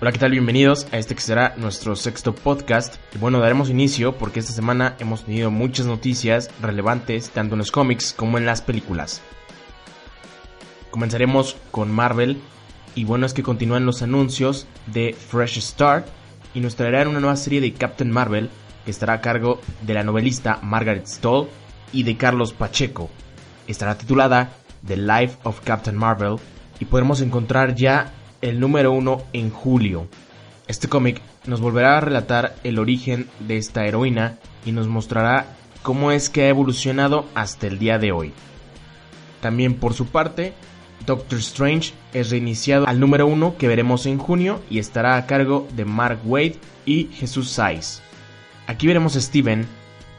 Hola, ¿qué tal? Bienvenidos a este que será nuestro sexto podcast. Y bueno, daremos inicio porque esta semana hemos tenido muchas noticias relevantes tanto en los cómics como en las películas. Comenzaremos con Marvel y bueno es que continúan los anuncios de Fresh Start y nos traerán una nueva serie de Captain Marvel que estará a cargo de la novelista Margaret Stoll y de Carlos Pacheco. Estará titulada The Life of Captain Marvel y podremos encontrar ya el número uno en julio. Este cómic nos volverá a relatar el origen de esta heroína y nos mostrará cómo es que ha evolucionado hasta el día de hoy. También por su parte, Doctor Strange es reiniciado al número uno que veremos en junio y estará a cargo de Mark Wade y Jesús Saiz. Aquí veremos a Steven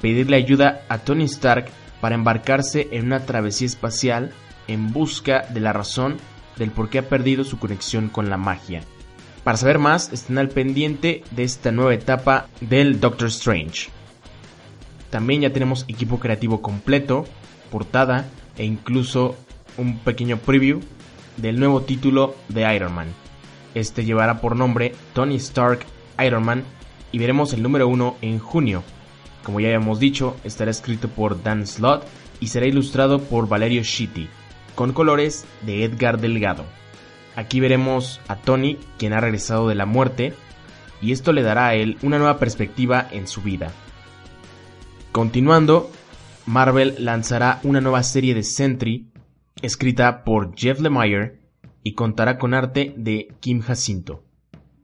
pedirle ayuda a Tony Stark para embarcarse en una travesía espacial en busca de la razón del por qué ha perdido su conexión con la magia. Para saber más, estén al pendiente de esta nueva etapa del Doctor Strange. También ya tenemos equipo creativo completo, portada e incluso un pequeño preview del nuevo título de Iron Man. Este llevará por nombre Tony Stark Iron Man y veremos el número 1 en junio. Como ya habíamos dicho, estará escrito por Dan Slott y será ilustrado por Valerio Shitty con colores de Edgar Delgado. Aquí veremos a Tony, quien ha regresado de la muerte, y esto le dará a él una nueva perspectiva en su vida. Continuando, Marvel lanzará una nueva serie de Sentry, escrita por Jeff Lemire, y contará con arte de Kim Jacinto.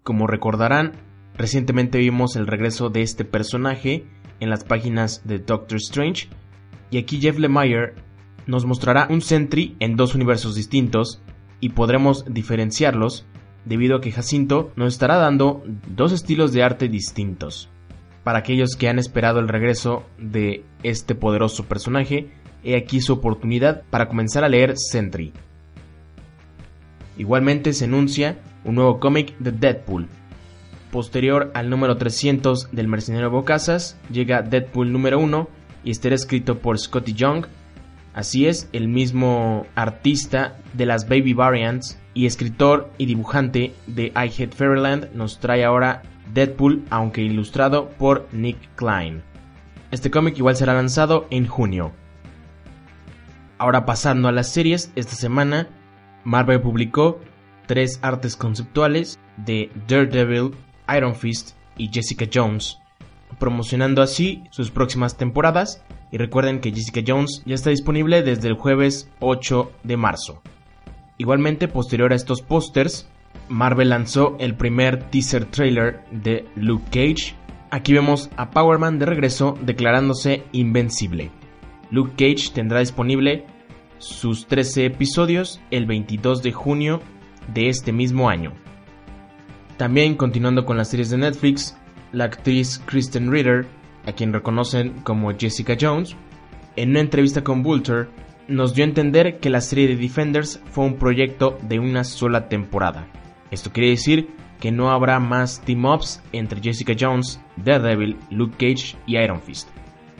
Como recordarán, recientemente vimos el regreso de este personaje en las páginas de Doctor Strange, y aquí Jeff Lemire nos mostrará un Sentry en dos universos distintos y podremos diferenciarlos debido a que Jacinto nos estará dando dos estilos de arte distintos. Para aquellos que han esperado el regreso de este poderoso personaje, he aquí su oportunidad para comenzar a leer Sentry. Igualmente se anuncia un nuevo cómic de Deadpool. Posterior al número 300 del Mercenario Bocasas, llega Deadpool número 1 y estará escrito por Scotty Young Así es, el mismo artista de las Baby Variants y escritor y dibujante de I Hate Fairyland nos trae ahora Deadpool, aunque ilustrado por Nick Klein. Este cómic igual será lanzado en junio. Ahora pasando a las series, esta semana Marvel publicó tres artes conceptuales de Daredevil, Iron Fist y Jessica Jones, promocionando así sus próximas temporadas y recuerden que Jessica Jones ya está disponible desde el jueves 8 de marzo. Igualmente, posterior a estos pósters, Marvel lanzó el primer teaser trailer de Luke Cage. Aquí vemos a Power Man de regreso declarándose invencible. Luke Cage tendrá disponible sus 13 episodios el 22 de junio de este mismo año. También continuando con las series de Netflix, la actriz Kristen Ritter a quien reconocen como Jessica Jones, en una entrevista con Vulture, nos dio a entender que la serie de Defenders fue un proyecto de una sola temporada. Esto quiere decir que no habrá más team-ups entre Jessica Jones, Daredevil, Luke Cage y Iron Fist.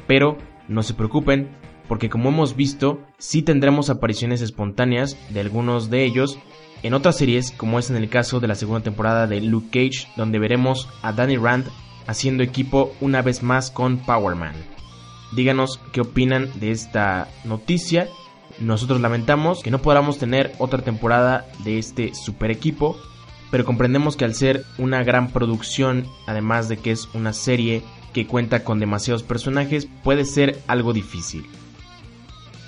Pero no se preocupen, porque como hemos visto, sí tendremos apariciones espontáneas de algunos de ellos en otras series, como es en el caso de la segunda temporada de Luke Cage, donde veremos a Danny Rand haciendo equipo una vez más con Power Man. Díganos qué opinan de esta noticia. Nosotros lamentamos que no podamos tener otra temporada de este super equipo, pero comprendemos que al ser una gran producción, además de que es una serie que cuenta con demasiados personajes, puede ser algo difícil.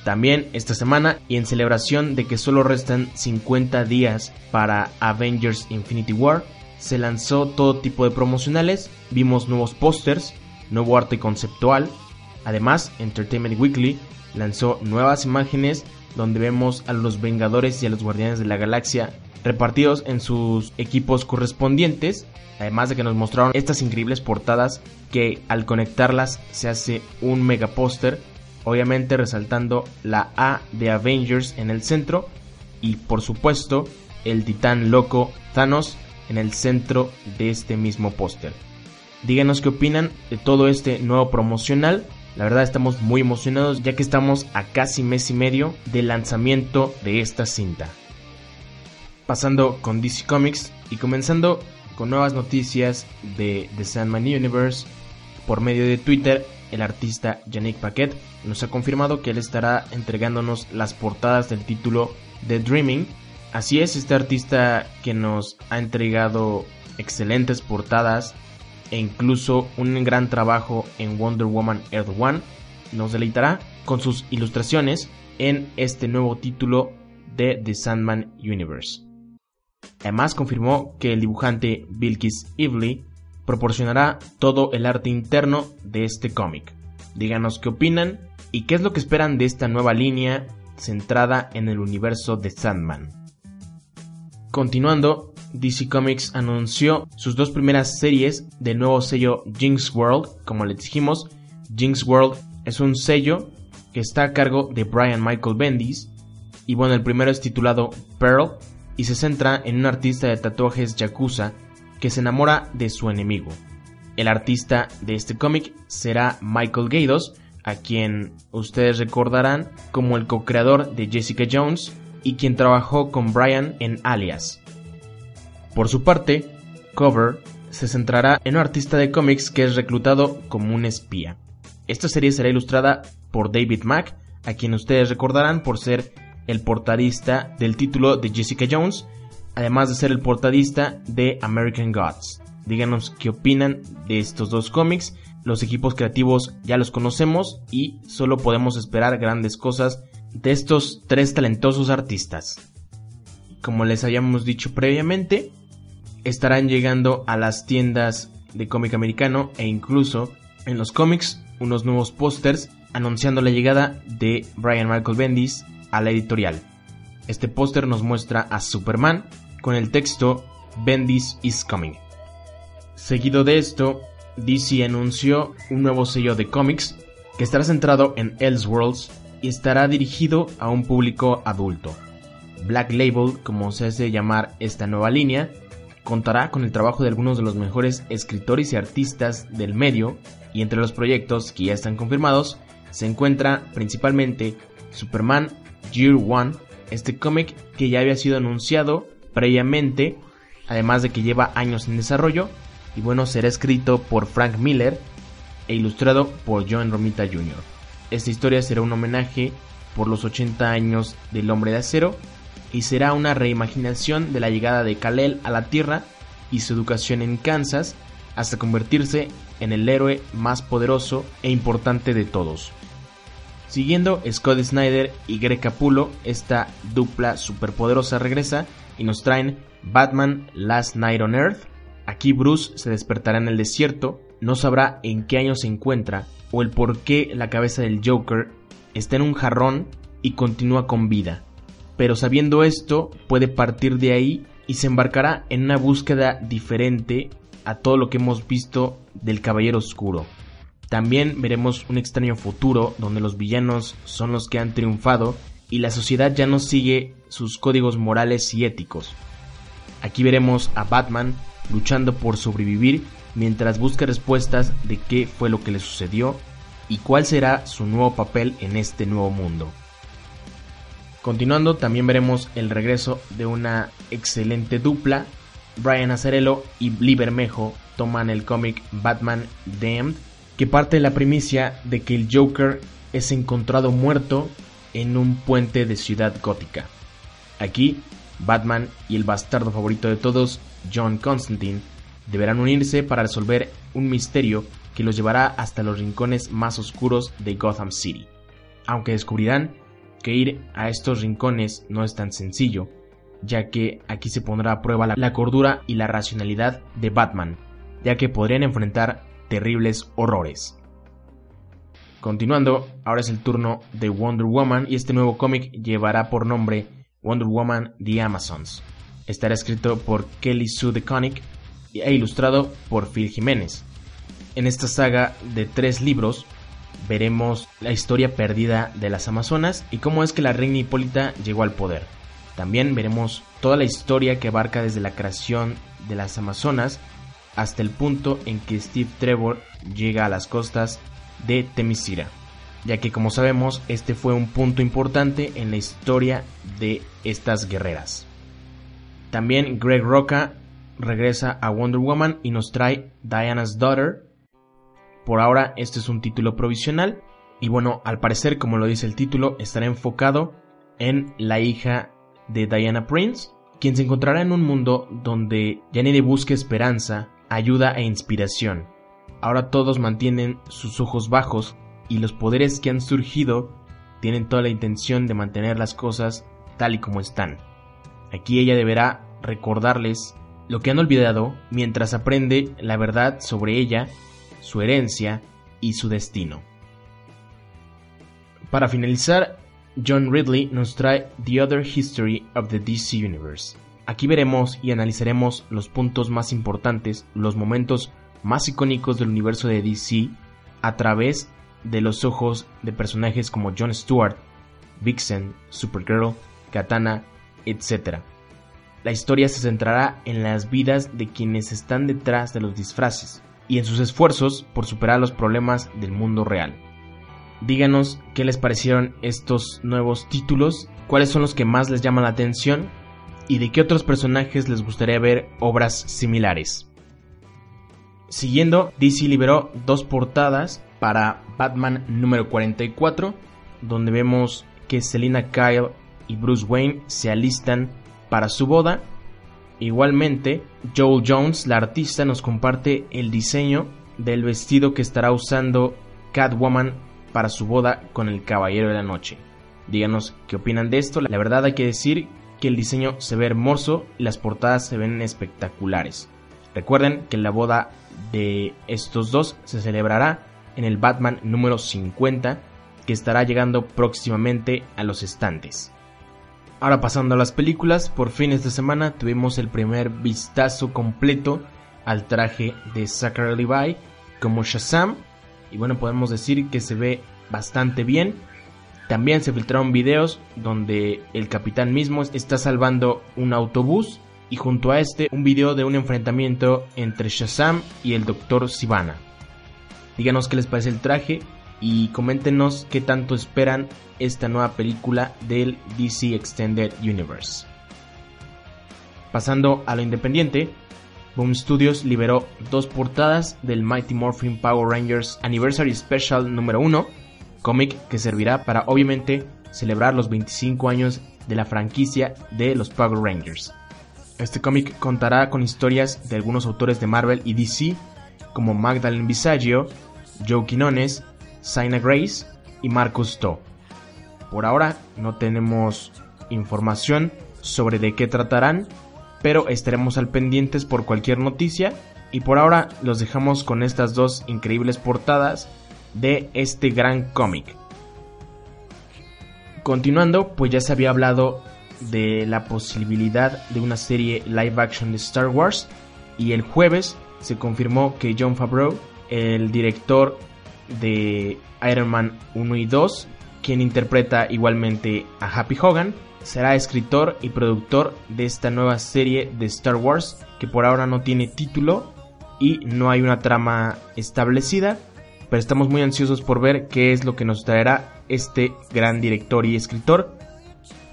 También esta semana y en celebración de que solo restan 50 días para Avengers Infinity War, se lanzó todo tipo de promocionales, vimos nuevos pósters, nuevo arte conceptual. Además, Entertainment Weekly lanzó nuevas imágenes donde vemos a los Vengadores y a los Guardianes de la Galaxia repartidos en sus equipos correspondientes, además de que nos mostraron estas increíbles portadas que al conectarlas se hace un mega póster, obviamente resaltando la A de Avengers en el centro y por supuesto el titán loco Thanos en el centro de este mismo póster. Díganos qué opinan de todo este nuevo promocional. La verdad estamos muy emocionados ya que estamos a casi mes y medio del lanzamiento de esta cinta. Pasando con DC Comics y comenzando con nuevas noticias de The Sandman Universe. Por medio de Twitter, el artista Yannick Paquet nos ha confirmado que él estará entregándonos las portadas del título The Dreaming. Así es, este artista que nos ha entregado excelentes portadas e incluso un gran trabajo en Wonder Woman Earth One nos deleitará con sus ilustraciones en este nuevo título de The Sandman Universe. Además confirmó que el dibujante Bilkis Evely proporcionará todo el arte interno de este cómic. Díganos qué opinan y qué es lo que esperan de esta nueva línea centrada en el universo de Sandman. Continuando, DC Comics anunció sus dos primeras series del nuevo sello Jinx World. Como les dijimos, Jinx World es un sello que está a cargo de Brian Michael Bendis. Y bueno, el primero es titulado Pearl y se centra en un artista de tatuajes yakuza que se enamora de su enemigo. El artista de este cómic será Michael Gaydos, a quien ustedes recordarán como el co-creador de Jessica Jones y quien trabajó con Brian en Alias. Por su parte, Cover se centrará en un artista de cómics que es reclutado como un espía. Esta serie será ilustrada por David Mack, a quien ustedes recordarán por ser el portadista del título de Jessica Jones, además de ser el portadista de American Gods. Díganos qué opinan de estos dos cómics. Los equipos creativos ya los conocemos y solo podemos esperar grandes cosas de estos tres talentosos artistas. Como les habíamos dicho previamente, estarán llegando a las tiendas de cómic americano e incluso en los cómics unos nuevos pósters anunciando la llegada de Brian Michael Bendis a la editorial. Este póster nos muestra a Superman con el texto Bendis is coming. Seguido de esto, DC anunció un nuevo sello de cómics que estará centrado en Elseworlds y estará dirigido a un público adulto. Black Label, como se hace llamar esta nueva línea, contará con el trabajo de algunos de los mejores escritores y artistas del medio y entre los proyectos que ya están confirmados se encuentra principalmente Superman Year One, este cómic que ya había sido anunciado previamente, además de que lleva años en desarrollo, y bueno, será escrito por Frank Miller e ilustrado por John Romita Jr. Esta historia será un homenaje por los 80 años del hombre de acero y será una reimaginación de la llegada de Kal-El a la Tierra y su educación en Kansas hasta convertirse en el héroe más poderoso e importante de todos. Siguiendo, Scott Snyder y Greg Capullo, esta dupla superpoderosa regresa y nos traen Batman Last Night on Earth. Aquí Bruce se despertará en el desierto, no sabrá en qué año se encuentra o el por qué la cabeza del Joker está en un jarrón y continúa con vida. Pero sabiendo esto, puede partir de ahí y se embarcará en una búsqueda diferente a todo lo que hemos visto del Caballero Oscuro. También veremos un extraño futuro donde los villanos son los que han triunfado y la sociedad ya no sigue sus códigos morales y éticos. Aquí veremos a Batman luchando por sobrevivir mientras busca respuestas de qué fue lo que le sucedió y cuál será su nuevo papel en este nuevo mundo. Continuando, también veremos el regreso de una excelente dupla. Brian Azarello y Lee Bermejo toman el cómic Batman Damned que parte de la primicia de que el Joker es encontrado muerto en un puente de ciudad gótica. Aquí, Batman y el bastardo favorito de todos, John Constantine, deberán unirse para resolver un misterio que los llevará hasta los rincones más oscuros de Gotham City. Aunque descubrirán que ir a estos rincones no es tan sencillo, ya que aquí se pondrá a prueba la, cordura y la racionalidad de Batman, ya que podrían enfrentar terribles horrores. Continuando, ahora es el turno de Wonder Woman y este nuevo cómic llevará por nombre Wonder Woman The Amazons. Estará escrito por Kelly Sue DeConnick e ilustrado por Phil Jiménez. En esta saga de tres libros veremos la historia perdida de las Amazonas y cómo es que la reina Hipólita llegó al poder. También veremos toda la historia que abarca desde la creación de las Amazonas hasta el punto en que Steve Trevor llega a las costas de Temisira, ya que como sabemos este fue un punto importante en la historia de estas guerreras. También Greg Roca regresa a Wonder Woman y nos trae Diana's Daughter. Por ahora este es un título provisional y bueno, al parecer como lo dice el título, estará enfocado en la hija de Diana Prince, quien se encontrará en un mundo donde nadie busca esperanza, ayuda e inspiración. Ahora todos mantienen sus ojos bajos y los poderes que han surgido tienen toda la intención de mantener las cosas tal y como están. Aquí ella deberá recordarles lo que han olvidado mientras aprende la verdad sobre ella, su herencia y su destino. Para finalizar, John Ridley nos trae The Other History of the DC Universe. Aquí veremos y analizaremos los puntos más importantes, los momentos más icónicos del universo de DC a través de los ojos de personajes como Jon Stewart, Vixen, Supergirl, Katana, etc. La historia se centrará en las vidas de quienes están detrás de los disfraces y en sus esfuerzos por superar los problemas del mundo real. Díganos qué les parecieron estos nuevos títulos, cuáles son los que más les llaman la atención y de qué otros personajes les gustaría ver obras similares. Siguiendo, DC liberó dos portadas para Batman número 44, donde vemos que Selina Kyle y Bruce Wayne se alistan para su boda. Igualmente, Joel Jones, la artista, nos comparte el diseño del vestido que estará usando Catwoman para su boda con el Caballero de la Noche. Díganos qué opinan de esto. La verdad hay que decir que el diseño se ve hermoso y las portadas se ven espectaculares. Recuerden que la boda de estos dos se celebrará en el Batman número 50 que estará llegando próximamente a los estantes. Ahora pasando a las películas, por fin esta semana tuvimos el primer vistazo completo al traje de Zachary Levi como Shazam y bueno podemos decir que se ve bastante bien. También se filtraron videos donde el capitán mismo está salvando un autobús y junto a este un video de un enfrentamiento entre Shazam y el Dr. Sivana. Díganos qué les parece el traje y coméntenos qué tanto esperan esta nueva película del DC Extended Universe. Pasando a lo independiente, Boom Studios liberó dos portadas del Mighty Morphin Power Rangers Anniversary Special número 1, cómic que servirá para obviamente celebrar los 25 años de la franquicia de los Power Rangers. Este cómic contará con historias de algunos autores de Marvel y DC como Magdalene Visaggio, Joe Quinones, Saina Grace y Marcus To. Por ahora no tenemos información sobre de qué tratarán, pero estaremos al pendientes por cualquier noticia y por ahora los dejamos con estas dos increíbles portadas de este gran cómic. Continuando, pues ya se había hablado de la posibilidad de una serie live action de Star Wars y el jueves se confirmó que John Favreau, el director de Iron Man 1 y 2, quien interpreta igualmente a Happy Hogan, será escritor y productor de esta nueva serie de Star Wars que por ahora no tiene título y no hay una trama establecida, pero estamos muy ansiosos por ver qué es lo que nos traerá este gran director y escritor.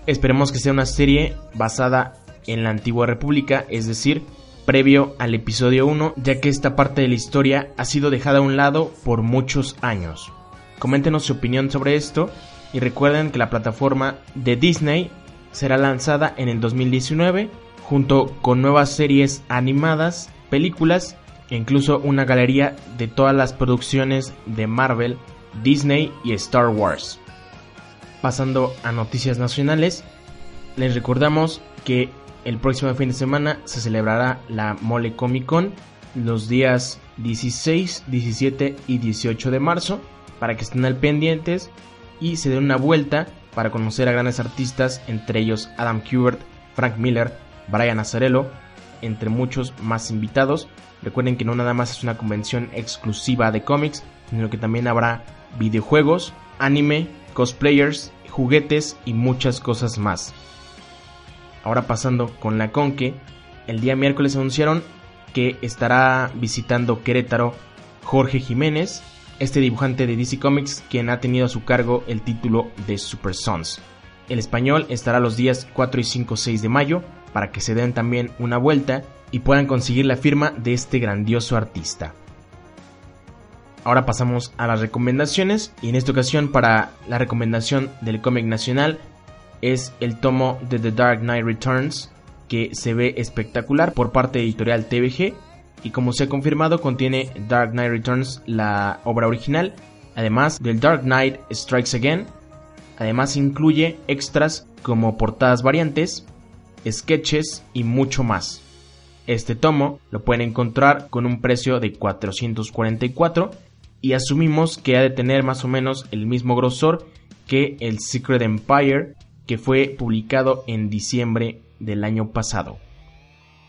Esperemos que sea una serie basada en la antigua república, es decir, previo al episodio 1, ya que esta parte de la historia ha sido dejada a un lado por muchos años. Coméntenos su opinión sobre esto y recuerden que la plataforma de Disney será lanzada en el 2019 junto con nuevas series animadas, películas e incluso una galería de todas las producciones de Marvel, Disney y Star Wars. Pasando a noticias nacionales, les recordamos que el próximo fin de semana se celebrará la Mole Comic Con los días 16, 17 y 18 de marzo para que estén al pendientes y se den una vuelta para conocer a grandes artistas, entre ellos Adam Kubert, Frank Miller, Brian Azarello, entre muchos más invitados. Recuerden que no nada más es una convención exclusiva de cómics, sino que también habrá videojuegos, anime, cosplayers, juguetes y muchas cosas más. Ahora pasando con la Conque, el día miércoles anunciaron que estará visitando Querétaro Jorge Jiménez, este dibujante de DC Comics quien ha tenido a su cargo el título de Super Sons. El español estará los días 4 y 5 6 de mayo para que se den también una vuelta y puedan conseguir la firma de este grandioso artista. Ahora pasamos a las recomendaciones y en esta ocasión para la recomendación del cómic nacional es el tomo de The Dark Knight Returns que se ve espectacular por parte de editorial TVG y como se ha confirmado contiene Dark Knight Returns la obra original. Además del Dark Knight Strikes Again además incluye extras como portadas variantes sketches y mucho más. Este tomo lo pueden encontrar con un precio de 444 y asumimos que ha de tener más o menos el mismo grosor que el Secret Empire que fue publicado en diciembre del año pasado.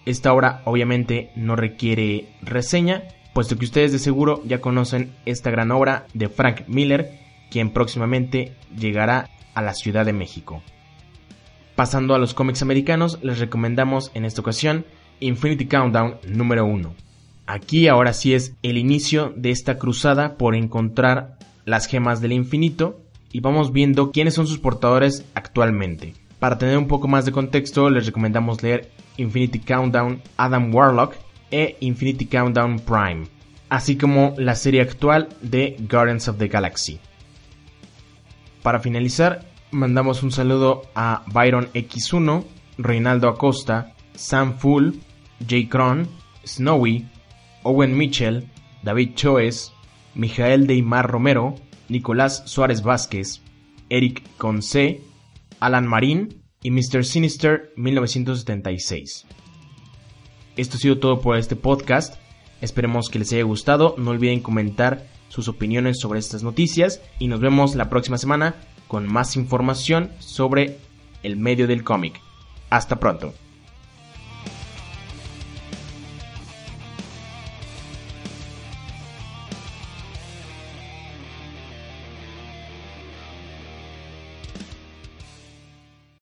Esta obra obviamente no requiere reseña, puesto que ustedes de seguro ya conocen esta gran obra de Frank Miller, quien próximamente llegará a la Ciudad de México. Pasando a los cómics americanos, les recomendamos en esta ocasión Infinity Countdown número 1. Aquí ahora sí es el inicio de esta cruzada por encontrar las gemas del infinito y vamos viendo quiénes son sus portadores actualmente. Para tener un poco más de contexto les recomendamos leer Infinity Countdown Adam Warlock e Infinity Countdown Prime, así como la serie actual de Guardians of the Galaxy. Para finalizar, mandamos un saludo a Byron X1, Reinaldo Acosta, Sam Full, Jay Cron, Snowy, Owen Mitchell, David Choes, Mijael Deimar Romero, Nicolás Suárez Vázquez, Eric Conce, Alan Marín y Mr. Sinister 1976. Esto ha sido todo por este podcast. Esperemos que les haya gustado. No olviden comentar sus opiniones sobre estas noticias y nos vemos la próxima semana con más información sobre el medio del cómic. Hasta pronto.